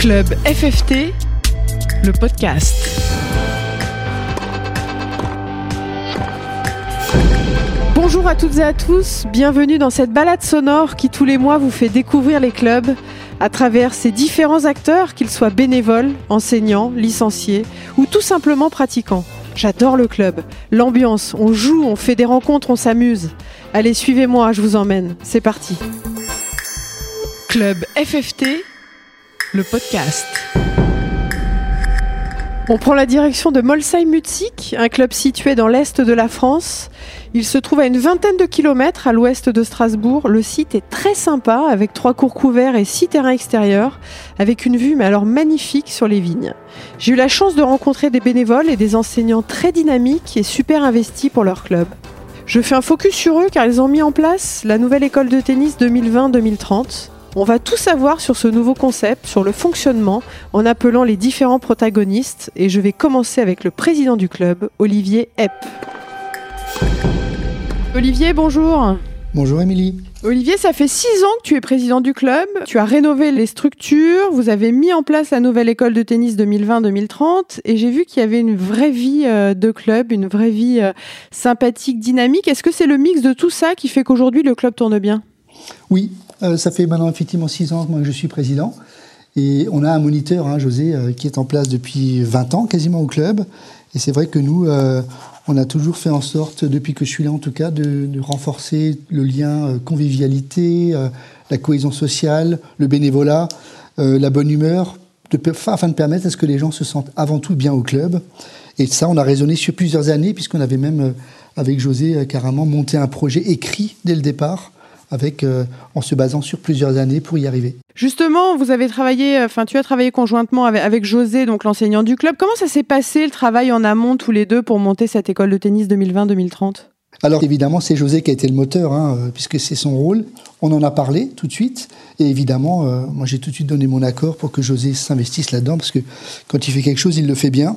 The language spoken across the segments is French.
Club FFT, le podcast. Bonjour à toutes et à tous, bienvenue dans cette balade sonore qui tous les mois vous fait découvrir les clubs à travers ces différents acteurs, qu'ils soient bénévoles, enseignants, licenciés ou tout simplement pratiquants. J'adore le club, l'ambiance, on joue, on fait des rencontres, on s'amuse. Allez, suivez-moi, je vous emmène. C'est parti. Club FFT, le podcast. On prend la direction de Molsheim-Mutzig, un club situé dans l'est de la France. Il se trouve à une vingtaine de kilomètres à l'ouest de Strasbourg. Le site est très sympa avec trois cours couverts et six terrains extérieurs avec une vue mais alors magnifique sur les vignes. J'ai eu la chance de rencontrer des bénévoles et des enseignants très dynamiques et super investis pour leur club. Je fais un focus sur eux car ils ont mis en place la nouvelle école de tennis 2020-2030. On va tout savoir sur ce nouveau concept, sur le fonctionnement, en appelant les différents protagonistes. Et je vais commencer avec le président du club, Olivier Epp. Olivier, bonjour. Bonjour Émilie. Olivier, ça fait six ans que tu es président du club. Tu as rénové les structures, vous avez mis en place la nouvelle école de tennis 2020-2030 et j'ai vu qu'il y avait une vraie vie euh, de club, une vraie vie euh, sympathique, dynamique. Est-ce que c'est le mix de tout ça qui fait qu'aujourd'hui le club tourne bien? Oui, euh, ça fait maintenant effectivement six ans que je suis président. Et on a un moniteur, hein, José, qui est en place depuis 20 ans quasiment au club. Et c'est vrai que nous, on a toujours fait en sorte, depuis que je suis là en tout cas, de, renforcer le lien euh, convivialité, euh, la cohésion sociale, le bénévolat, euh, la bonne humeur, afin de permettre à ce que les gens se sentent avant tout bien au club. Et ça, on a raisonné sur plusieurs années, puisqu'on avait même, avec José, carrément monté un projet écrit dès le départ avec, euh, en se basant sur plusieurs années pour y arriver. Justement, vous avez travaillé, euh, enfin, tu as travaillé conjointement avec, avec José, donc l'enseignant du club. Comment ça s'est passé le travail en amont tous les deux pour monter cette école de tennis 2020-2030 alors évidemment, c'est José qui a été le moteur, hein, euh, puisque c'est son rôle. On en a parlé tout de suite, et évidemment, moi j'ai tout de suite donné mon accord pour que José s'investisse là-dedans, parce que quand il fait quelque chose, il le fait bien.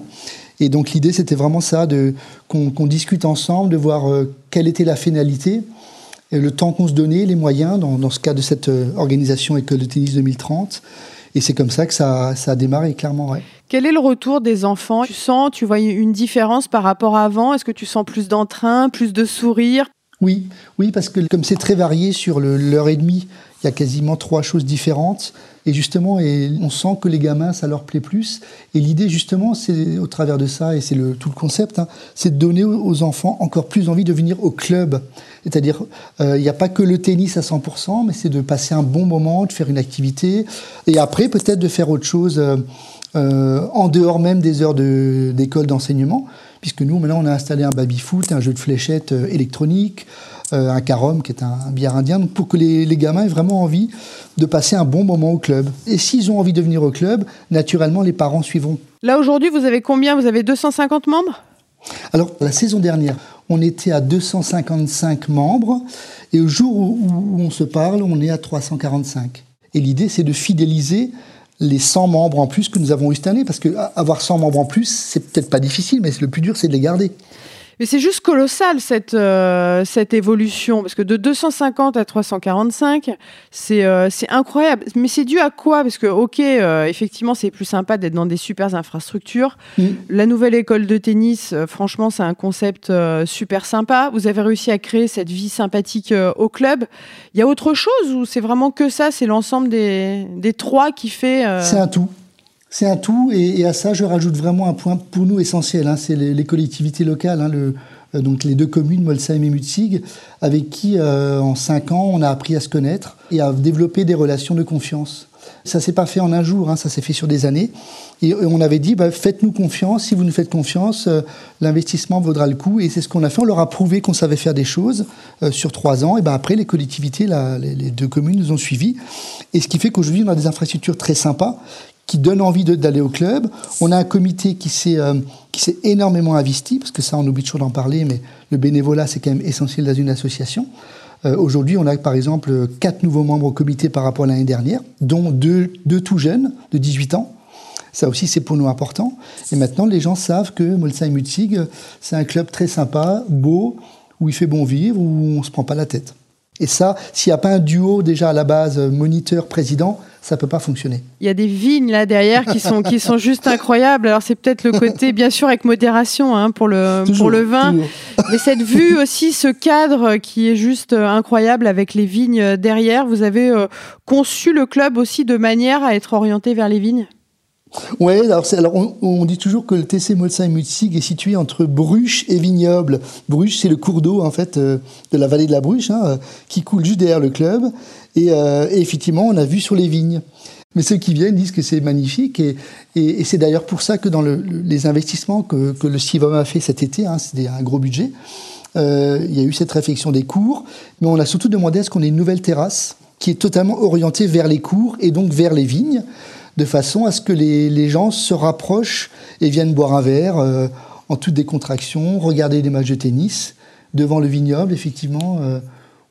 Et donc l'idée, c'était vraiment ça, de qu'on discute ensemble, de voir quelle était la finalité, le temps qu'on se donnait, les moyens, dans, ce cas de cette euh, organisation École de tennis 2030. Et c'est comme ça que ça, a démarré, clairement. Quel est le retour des enfants? Tu sens, tu vois une différence par rapport à avant? Est-ce que tu sens plus d'entrain, plus de sourire? Oui, oui, parce que comme c'est très varié sur l'heure et demie, il y a quasiment trois choses différentes. Et justement, et on sent que les gamins, ça leur plaît plus. Et l'idée, justement, c'est au travers de ça, et c'est tout le concept, hein, c'est de donner aux enfants encore plus envie de venir au club. C'est-à-dire, euh, il n'y a pas que le tennis à 100%, mais c'est de passer un bon moment, de faire une activité, et après, peut-être de faire autre chose euh, euh, en dehors même des heures d'école d'enseignement, puisque nous, maintenant, on a installé un baby-foot, un jeu de fléchettes électronique, un carom qui est un, bière indien, pour que les, gamins aient vraiment envie de passer un bon moment au club. Et s'ils ont envie de venir au club, naturellement, les parents suivront. Là, aujourd'hui, vous avez combien? Vous avez 250 membres? Alors, la saison dernière, on était à 255 membres, et au jour où, on se parle, on est à 345. Et l'idée, c'est de fidéliser les 100 membres en plus que nous avons eu cette année, parce que avoir 100 membres en plus, c'est peut-être pas difficile, mais le plus dur, c'est de les garder. Mais c'est juste colossal cette, euh, cette évolution, parce que de 250 à 345, euh, c'est incroyable. Mais c'est dû à quoi? Parce que, ok, euh, effectivement, c'est plus sympa d'être dans des super infrastructures. Mm. La nouvelle école de tennis, franchement, c'est un concept super sympa. Vous avez réussi à créer cette vie sympathique au club. Il y a autre chose ou c'est vraiment que ça? C'est l'ensemble des, des trois qui fait... C'est un tout. C'est un tout, et, à ça, je rajoute vraiment un point pour nous essentiel, hein, c'est les, collectivités locales, hein, le, euh, donc les deux communes, Molsheim et Mutzig, avec qui, euh, en cinq ans, on a appris à se connaître et à développer des relations de confiance. Ça s'est pas fait en un jour, hein, ça s'est fait sur des années. Et, on avait dit, bah, faites-nous confiance, si vous nous faites confiance, euh, l'investissement vaudra le coup. Et c'est ce qu'on a fait, on leur a prouvé qu'on savait faire des choses sur trois ans. Et ben après, les collectivités, les, les, deux communes nous ont suivis. Et ce qui fait qu'aujourd'hui, on a des infrastructures très sympas qui donne envie d'aller au club. On a un comité qui s'est euh, qui s'est énormément investi, parce que ça, on oublie toujours d'en parler, mais le bénévolat, c'est quand même essentiel dans une association. Euh, aujourd'hui, on a par exemple quatre nouveaux membres au comité par rapport à l'année dernière, dont deux, deux tout jeunes, de 18 ans. Ça aussi, c'est pour nous important. Et maintenant, les gens savent que Molsheim-Mutzig, c'est un club très sympa, beau, où il fait bon vivre, où on ne se prend pas la tête. Et ça, s'il n'y a pas un duo déjà à la base, moniteur-président, ça peut pas fonctionner. Il y a des vignes là derrière qui sont qui sont juste incroyables. Alors c'est peut-être le côté bien sûr avec modération hein, pour le pour le vin, mais cette vue aussi, ce cadre qui est juste incroyable avec les vignes derrière. Vous avez euh, conçu le club aussi de manière à être orienté vers les vignes? Oui, alors, on, dit toujours que le TC Molsheim-Mutzig est situé entre Bruche et Vignoble. Bruche, c'est le cours d'eau en fait euh, de la vallée de la Bruche, hein, euh, qui coule juste derrière le club. Euh, et, effectivement, on a vu sur les vignes. Mais ceux qui viennent disent que c'est magnifique et, c'est d'ailleurs pour ça que dans le, les investissements que, que le CIVOM a fait cet été, hein, c'était un gros budget, il y a eu cette réflexion des cours, mais on a surtout demandé à ce qu'on ait une nouvelle terrasse qui est totalement orientée vers les cours et donc vers les vignes de façon à ce que les, gens se rapprochent et viennent boire un verre euh, en toute décontraction, regarder des matchs de tennis devant le vignoble, effectivement, euh,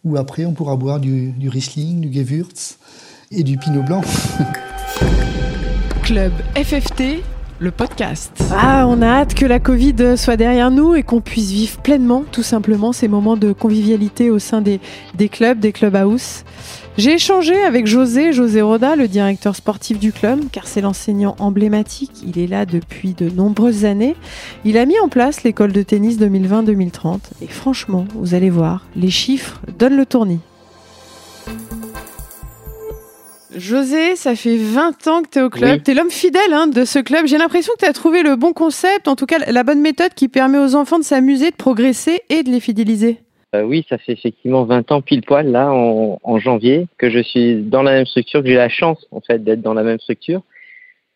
où après on pourra boire du, du Riesling, du Gewürz et du Pinot Blanc. Club FFT, le podcast. Ah, on a hâte que la Covid soit derrière nous et qu'on puisse vivre pleinement, tout simplement, ces moments de convivialité au sein des, des clubs, des clubhouses. J'ai échangé avec José, José Roda, le directeur sportif du club, car c'est l'enseignant emblématique. Il est là depuis de nombreuses années. Il a mis en place l'école de tennis 2020-2030. Et franchement, vous allez voir, les chiffres donnent le tournis. José, ça fait 20 ans que tu es au club. Tu es l'homme fidèle hein, de ce club. J'ai l'impression que tu as trouvé le bon concept, en tout cas la bonne méthode qui permet aux enfants de s'amuser, de progresser et de les fidéliser. Euh, oui, ça fait effectivement 20 ans pile poil là en, janvier que je suis dans la même structure, que j'ai la chance en fait d'être dans la même structure.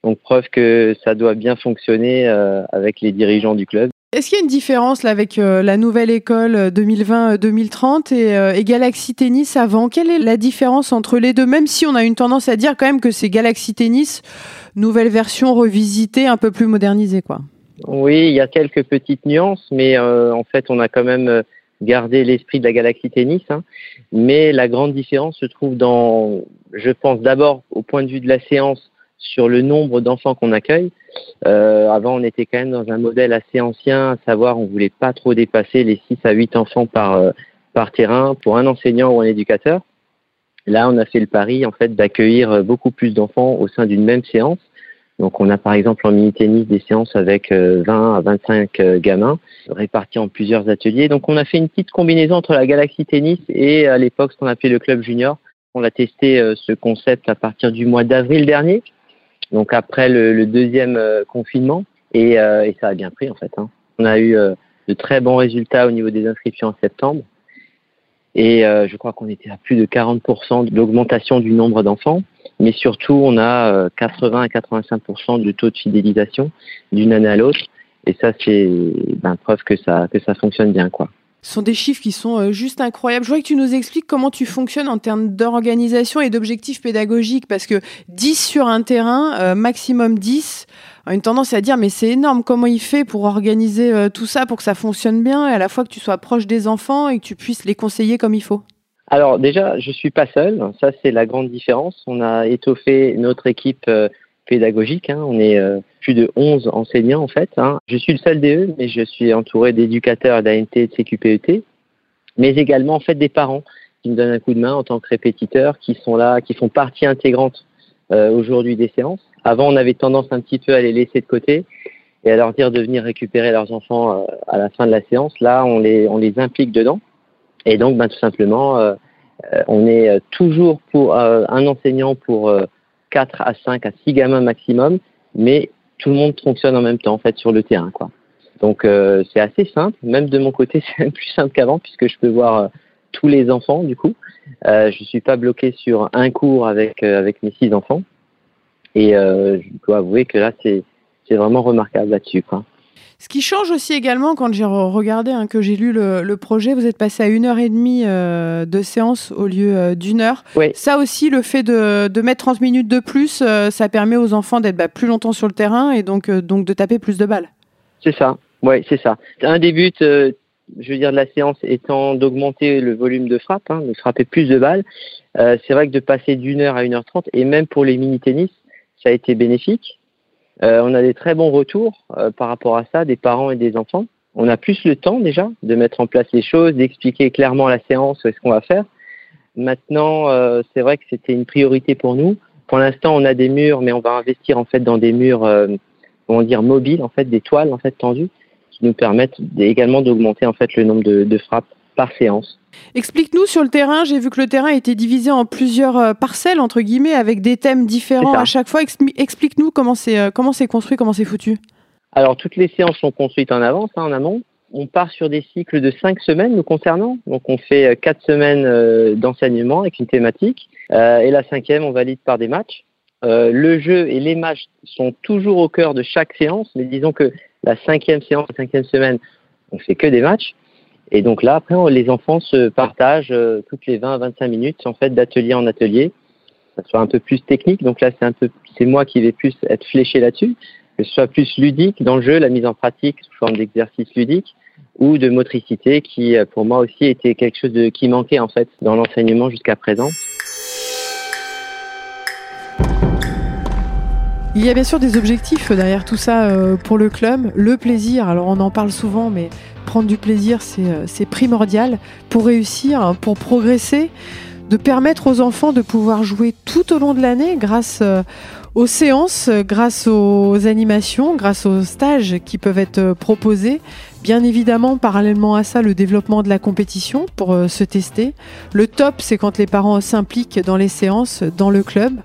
Donc preuve que ça doit bien fonctionner euh, avec les dirigeants du club. Est-ce qu'il y a une différence là avec euh, la nouvelle école 2020-2030 et, et, Galaxy Tennis avant? Quelle est la différence entre les deux? Même si on a une tendance à dire quand même que c'est Galaxy Tennis, nouvelle version revisitée, un peu plus modernisée quoi. Oui, il y a quelques petites nuances, mais en fait on a quand même garder l'esprit de la galaxie tennis. Hein. Mais la grande différence se trouve dans, je pense d'abord au point de vue de la séance sur le nombre d'enfants qu'on accueille. Euh, avant, on était quand même dans un modèle assez ancien, à savoir on voulait pas trop dépasser les 6 à 8 enfants par, euh, par terrain pour un enseignant ou un éducateur. Là, on a fait le pari en fait d'accueillir beaucoup plus d'enfants au sein d'une même séance donc on a par exemple en mini-tennis des séances avec 20 euh, à 25 euh, gamins répartis en plusieurs ateliers. Donc on a fait une petite combinaison entre la Galaxy Tennis et à l'époque ce qu'on appelait le club junior. On a testé euh, ce concept à partir du mois d'avril dernier, donc après le, deuxième confinement, et, et, ça a bien pris en fait. Hein. On a eu de très bons résultats au niveau des inscriptions en septembre. Et je crois qu'on était à plus de 40% d'augmentation du nombre d'enfants mais surtout on a 80 euh, à 85% de taux de fidélisation d'une année à l'autre et ça c'est ben, preuve que ça que ça fonctionne bien quoi. Ce sont des chiffres qui sont euh, juste incroyables. Je voudrais que tu nous expliques comment tu fonctionnes en termes d'organisation et d'objectifs pédagogiques, parce que 10 sur un terrain, euh, maximum 10, a une tendance à dire mais c'est énorme, comment il fait pour organiser tout ça, pour que ça fonctionne bien, et à la fois que tu sois proche des enfants et que tu puisses les conseiller comme il faut? Alors déjà, je suis pas seul. Ça, c'est la grande différence. On a étoffé notre équipe euh, pédagogique. Hein. On est euh, plus de 11 enseignants en fait. Hein. Je suis le seul DE, mais je suis entouré d'éducateurs d'ANT et de CQPET, mais également en fait des parents qui me donnent un coup de main en tant que répétiteurs, qui sont là, qui font partie intégrante euh, aujourd'hui des séances. Avant, on avait tendance un petit peu à les laisser de côté et à leur dire de venir récupérer leurs enfants à la fin de la séance. Là, on les, on les implique dedans. Et donc, ben, tout simplement, euh, euh, on est euh, toujours pour un enseignant pour 4 à 5 à 6 gamins maximum, mais tout le monde fonctionne en même temps en fait sur le terrain. Quoi. Donc c'est assez simple, même de mon côté c'est plus simple qu'avant puisque je peux voir tous les enfants du coup. je ne suis pas bloqué sur un cours avec, avec mes six enfants. Et je dois avouer que là c'est vraiment remarquable là-dessus. Quoi. Ce qui change aussi également, quand j'ai regardé, hein, que j'ai lu le, projet, vous êtes passé à une heure et demie euh, de séance au lieu euh, d'une heure. Ça aussi, le fait de, mettre 30 minutes de plus, euh, ça permet aux enfants d'être bah, plus longtemps sur le terrain et donc, donc de taper plus de balles. C'est ça, oui, c'est ça. Un des buts, je veux dire, de la séance étant d'augmenter le volume de frappe, hein, de frapper plus de balles. c'est vrai que de passer d'une heure à une heure trente, et même pour les mini-tennis, ça a été bénéfique. Euh, on a des très bons retours euh, par rapport à ça des parents et des enfants. On a plus le temps déjà de mettre en place les choses, d'expliquer clairement la séance ce qu'on va faire. Maintenant, euh, c'est vrai que c'était une priorité pour nous Pour l'instant, on a des murs, mais on va investir en fait dans des murs, euh, comment dire, mobiles, en fait, des toiles en fait tendues, qui nous permettent également d'augmenter en fait le nombre de, frappes par séance. Explique-nous sur le terrain. J'ai vu que le terrain était divisé en plusieurs euh, parcelles entre guillemets avec des thèmes différents à chaque fois. Explique-nous comment c'est euh, comment c'est construit, comment c'est foutu. Alors toutes les séances sont construites en avance, hein, en amont on part sur des cycles de cinq semaines nous concernant. Donc on fait euh, quatre semaines d'enseignement avec une thématique euh, et la cinquième on valide par des matchs. le jeu et les matchs sont toujours au cœur de chaque séance, mais disons que la cinquième séance, la cinquième semaine, on fait que des matchs. Et donc là, après, les enfants se partagent toutes les 20 à 25 minutes, en fait, d'atelier en atelier. Ça soit un peu plus technique. Donc là, c'est un peu, c'est moi qui vais plus être fléché là-dessus que ce soit plus ludique dans le jeu, la mise en pratique sous forme d'exercice ludique, ou de motricité qui, euh, pour moi aussi, était quelque chose de, qui manquait en fait dans l'enseignement jusqu'à présent. Il y a bien sûr des objectifs derrière tout ça euh, pour le club. Le plaisir, alors on en parle souvent, mais prendre du plaisir, c'est euh, primordial pour réussir, pour progresser, de permettre aux enfants de pouvoir jouer tout au long de l'année grâce aux séances, grâce aux animations, grâce aux stages qui peuvent être euh, proposés. Bien évidemment, parallèlement à ça, le développement de la compétition pour euh, se tester. Le top, c'est quand les parents s'impliquent dans les séances, dans le club.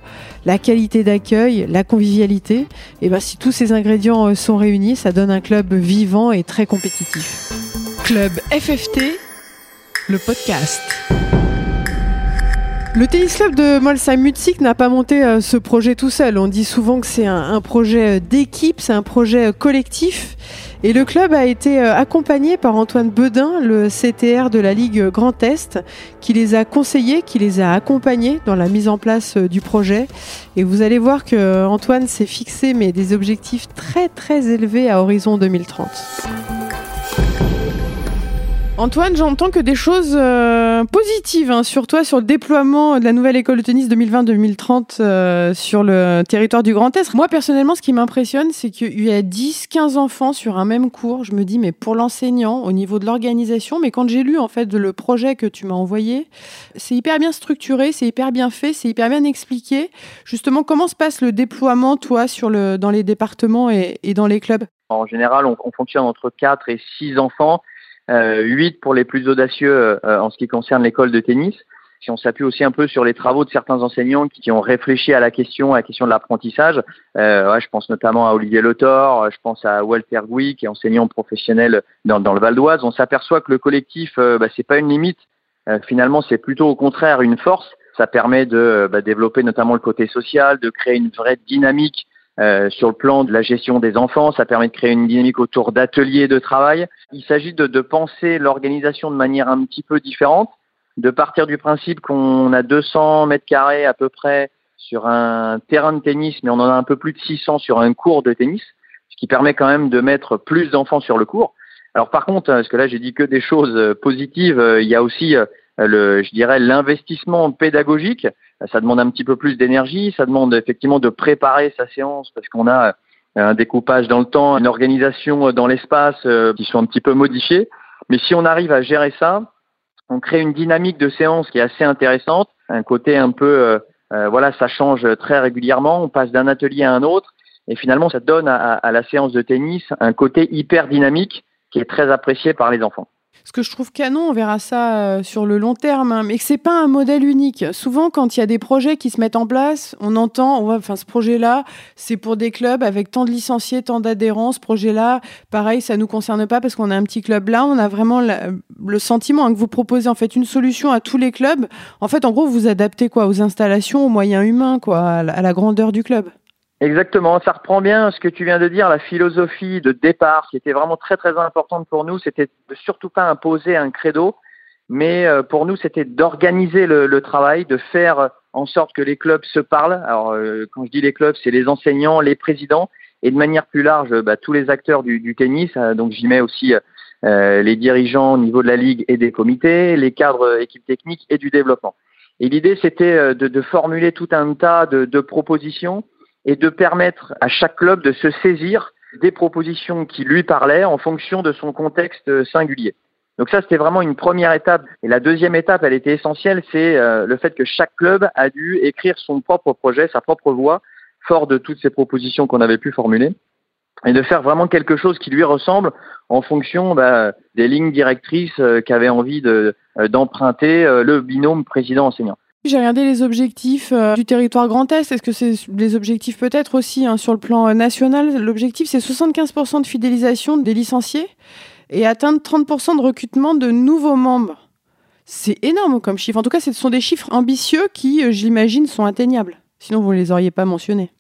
La qualité d'accueil, la convivialité. Et ben, si tous ces ingrédients euh, sont réunis, ça donne un club vivant et très compétitif. Club FFT, le podcast. Le tennis club de Molsheim-Mutzig n'a pas monté euh, ce projet tout seul. On dit souvent que c'est un, projet euh, d'équipe, c'est un projet euh, collectif. Et le club a été accompagné par Antoine Bedin, le CTR de la Ligue Grand Est, qui les a conseillés, qui les a accompagnés dans la mise en place du projet. Et vous allez voir que Antoine s'est fixé des objectifs très très élevés à horizon 2030. Antoine, j'entends que des choses euh, positives hein, sur toi, sur le déploiement de la nouvelle école de tennis 2020-2030 euh, sur le territoire du Grand Est. Moi, personnellement, ce qui m'impressionne, c'est qu'il y a 10-15 enfants sur un même cours. Je me dis, mais pour l'enseignant, au niveau de l'organisation, mais quand j'ai lu en fait le projet que tu m'as envoyé, c'est hyper bien structuré, c'est hyper bien fait, c'est hyper bien expliqué. Justement, comment se passe le déploiement, toi, sur le, dans les départements et, dans les clubs? En général, on, on fonctionne entre 4 et 6 enfants 8 pour les plus audacieux euh, en ce qui concerne l'école de tennis. Si on s'appuie aussi un peu sur les travaux de certains enseignants qui, ont réfléchi à la question, à la question de l'apprentissage, euh, ouais, je pense notamment à Olivier Lothor, je pense à Walter Gouy, qui est enseignant professionnel dans, le Val d'Oise. On s'aperçoit que le collectif, euh, bah, c'est pas une limite. Euh, finalement, c'est plutôt au contraire une force. Ça permet de bah, développer notamment le côté social, de créer une vraie dynamique euh, sur le plan de la gestion des enfants, ça permet de créer une dynamique autour d'ateliers de travail. Il s'agit de, de, penser l'organisation de manière un petit peu différente, de partir du principe qu'on a 200 mètres carrés à peu près sur un terrain de tennis, mais on en a un peu plus de 600 sur un cours de tennis, ce qui permet quand même de mettre plus d'enfants sur le cours. Alors par contre, parce que là j'ai dit que des choses positives, euh, il y a aussi euh, le, je dirais, l'investissement pédagogique. Ça demande un petit peu plus d'énergie, ça demande effectivement de préparer sa séance parce qu'on a euh, un découpage dans le temps, une organisation dans l'espace euh, qui sont un petit peu modifiées. Mais si on arrive à gérer ça, on crée une dynamique de séance qui est assez intéressante, un côté un peu, euh, voilà, ça change très régulièrement, on passe d'un atelier à un autre, et finalement ça donne à la séance de tennis un côté hyper dynamique qui est très apprécié par les enfants. Ce que je trouve canon, on verra ça euh, sur le long terme, hein, mais que c'est pas un modèle unique. Souvent, quand il y a des projets qui se mettent en place, on entend, enfin, ce projet-là, c'est pour des clubs avec tant de licenciés, tant d'adhérents. Ce projet-là, pareil, ça nous concerne pas parce qu'on a un petit club là. On a vraiment le sentiment hein, que vous proposez en fait une solution à tous les clubs. En fait, en gros, vous adaptez quoi? Aux installations, aux moyens humains, quoi, à la grandeur du club. Exactement, ça reprend bien ce que tu viens de dire, la philosophie de départ qui était vraiment très très importante pour nous, c'était de surtout pas imposer un credo, mais euh, pour nous c'était d'organiser le, travail, de faire en sorte que les clubs se parlent. Alors euh, quand je dis les clubs, c'est les enseignants, les présidents et de manière plus large bah, tous les acteurs du, tennis. Euh, donc j'y mets aussi les dirigeants au niveau de la ligue et des comités, les cadres équipes techniques et du développement. Et l'idée c'était de, de, formuler tout un tas de, de propositions et de permettre à chaque club de se saisir des propositions qui lui parlaient en fonction de son contexte singulier. Donc ça, c'était vraiment une première étape. Et la deuxième étape, elle était essentielle, c'est euh, le fait que chaque club a dû écrire son propre projet, sa propre voie, fort de toutes ces propositions qu'on avait pu formuler, et de faire vraiment quelque chose qui lui ressemble en fonction bah, des lignes directrices euh, qu'avait envie euh, d'emprunter le binôme président-enseignant. J'ai regardé les objectifs du territoire Grand Est. Est-ce que c'est les objectifs peut-être aussi hein, sur le plan national? L'objectif, c'est 75% de fidélisation des licenciés et atteindre 30% de recrutement de nouveaux membres. C'est énorme comme chiffre. En tout cas, ce sont des chiffres ambitieux qui, euh, j'imagine, sont atteignables. Sinon, vous ne les auriez pas mentionnés.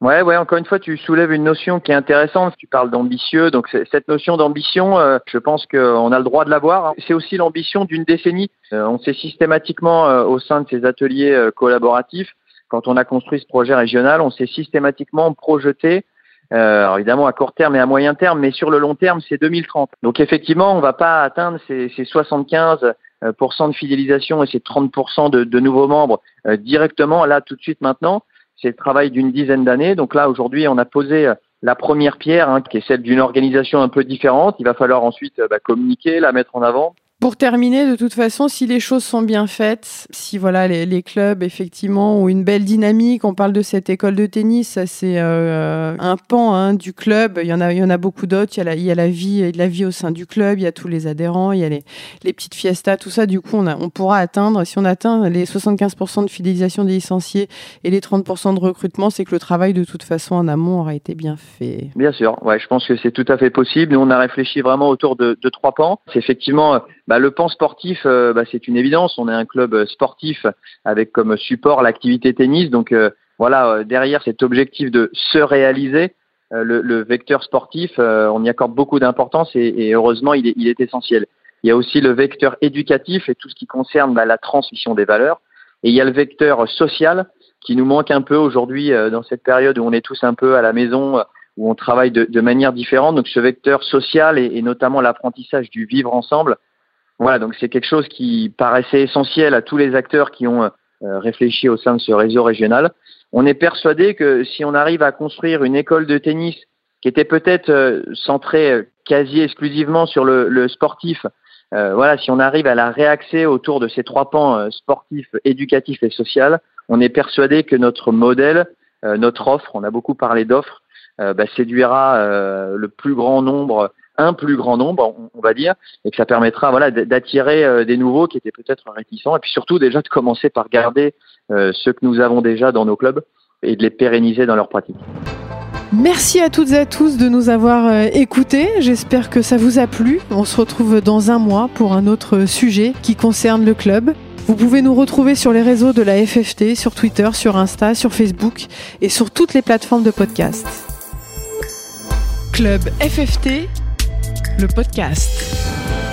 Ouais, ouais, encore une fois, tu soulèves une notion qui est intéressante. Tu parles d'ambitieux. Donc, cette notion d'ambition, euh, je pense qu'on a le droit de l'avoir. C'est aussi l'ambition d'une décennie. Euh, on s'est systématiquement, au sein de ces ateliers collaboratifs, quand on a construit ce projet régional, on s'est systématiquement projeté euh, alors évidemment à court terme et à moyen terme, mais sur le long terme, c'est 2030. Donc effectivement, on ne va pas atteindre ces, ces 75% euh, de fidélisation et ces 30% de, nouveaux membres euh, directement là tout de suite maintenant. C'est le travail d'une dizaine d'années. Donc là aujourd'hui, on a posé la première pierre, hein, qui est celle d'une organisation un peu différente. Il va falloir ensuite bah, communiquer, la mettre en avant. Pour terminer, de toute façon, si les choses sont bien faites, si voilà les, clubs effectivement ont une belle dynamique, on parle de cette école de tennis, ça c'est euh, un pan hein, du club. Il y en a, il y en a beaucoup d'autres. Il il y a la vie, la vie au sein du club. Il y a tous les adhérents, il y a les, les petites fiestas, tout ça. Du coup, on, a, on pourra atteindre, si on atteint les 75% de fidélisation des licenciés et les 30% de recrutement, c'est que le travail de toute façon en amont aura été bien fait. Bien sûr, ouais, je pense que c'est tout à fait possible. Nous, on a réfléchi vraiment autour de, de trois pans. C'est effectivement bah, le pan sportif, euh, bah, c'est une évidence. On est un club euh, sportif avec comme support l'activité tennis. Donc euh, voilà, derrière cet objectif de se réaliser, le, vecteur sportif, on y accorde beaucoup d'importance et, heureusement, il est, il est, essentiel. Il y a aussi le vecteur éducatif et tout ce qui concerne bah, la transmission des valeurs. Et il y a le vecteur social qui nous manque un peu aujourd'hui dans cette période où on est tous un peu à la maison, où on travaille de, de manière différente. Donc ce vecteur social et, et notamment l'apprentissage du vivre ensemble, voilà, donc c'est quelque chose qui paraissait essentiel à tous les acteurs qui ont euh, réfléchi au sein de ce réseau régional. On est persuadé que si on arrive à construire une école de tennis qui était peut-être euh, centrée euh, quasi exclusivement sur le, sportif, voilà, si on arrive à la réaxer autour de ces trois pans sportif, éducatif et social, on est persuadé que notre modèle, notre offre, on a beaucoup parlé d'offres, bah, séduira le plus grand nombre un plus grand nombre, on, va dire, et que ça permettra voilà, d'attirer euh, des nouveaux qui étaient peut-être réticents, et puis surtout déjà de commencer par garder euh, ceux que nous avons déjà dans nos clubs et de les pérenniser dans leur pratique. Merci à toutes et à tous de nous avoir euh, écoutés. J'espère que ça vous a plu. On se retrouve dans un mois pour un autre sujet qui concerne le club. Vous pouvez nous retrouver sur les réseaux de la FFT, sur Twitter, sur Insta, sur Facebook et sur toutes les plateformes de podcast. Club FFT le podcast.